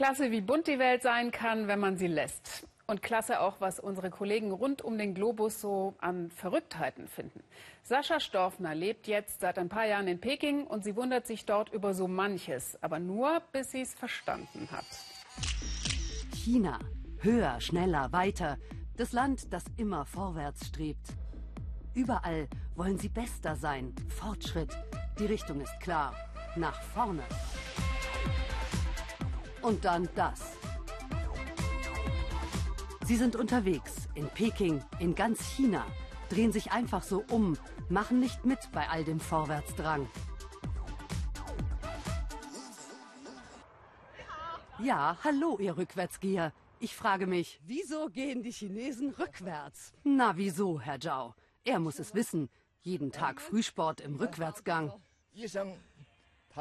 Klasse, wie bunt die Welt sein kann, wenn man sie lässt. Und klasse auch, was unsere Kollegen rund um den Globus so an Verrücktheiten finden. Sascha Storfner lebt jetzt seit ein paar Jahren in Peking und sie wundert sich dort über so manches, aber nur, bis sie es verstanden hat. China. Höher, schneller, weiter. Das Land, das immer vorwärts strebt. Überall wollen sie bester sein. Fortschritt. Die Richtung ist klar. Nach vorne. Und dann das. Sie sind unterwegs, in Peking, in ganz China, drehen sich einfach so um, machen nicht mit bei all dem Vorwärtsdrang. Ja, hallo, ihr Rückwärtsgeher. Ich frage mich, Wieso gehen die Chinesen rückwärts? na wieso, Herr Zhao? Er muss es wissen. Jeden Tag Frühsport im Rückwärtsgang.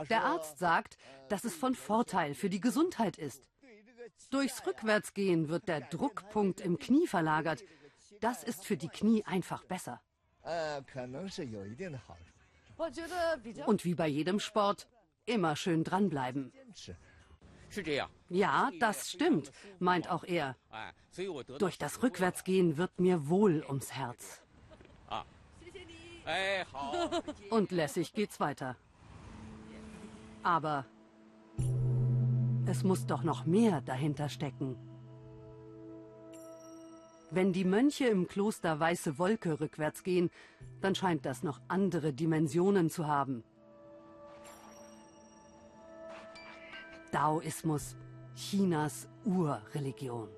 Der Arzt sagt, dass es von Vorteil für die Gesundheit ist. Durchs Rückwärtsgehen wird der Druckpunkt im Knie verlagert. Das ist für die Knie einfach besser. Und wie bei jedem Sport, immer schön dranbleiben. Ja, das stimmt, meint auch er. Durch das Rückwärtsgehen wird mir wohl ums Herz. Und lässig geht's weiter. Aber es muss doch noch mehr dahinter stecken. Wenn die Mönche im Kloster Weiße Wolke rückwärts gehen, dann scheint das noch andere Dimensionen zu haben. Daoismus, Chinas Urreligion.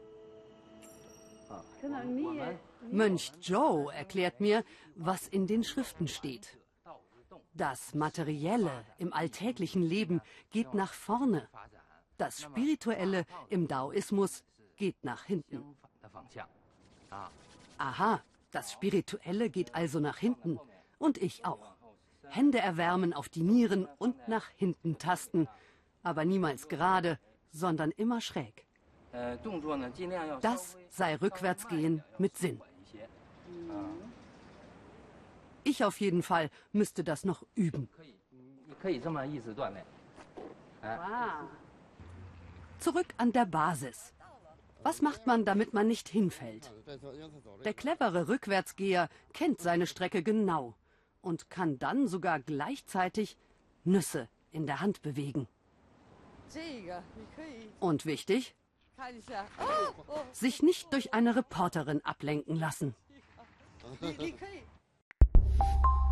Mönch Zhou erklärt mir, was in den Schriften steht. Das Materielle im alltäglichen Leben geht nach vorne. Das Spirituelle im Daoismus geht nach hinten. Aha, das Spirituelle geht also nach hinten. Und ich auch. Hände erwärmen auf die Nieren und nach hinten tasten. Aber niemals gerade, sondern immer schräg. Das sei Rückwärtsgehen mit Sinn. Ich auf jeden Fall müsste das noch üben. Zurück an der Basis. Was macht man, damit man nicht hinfällt? Der clevere Rückwärtsgeher kennt seine Strecke genau und kann dann sogar gleichzeitig Nüsse in der Hand bewegen. Und wichtig, sich nicht durch eine Reporterin ablenken lassen. あ。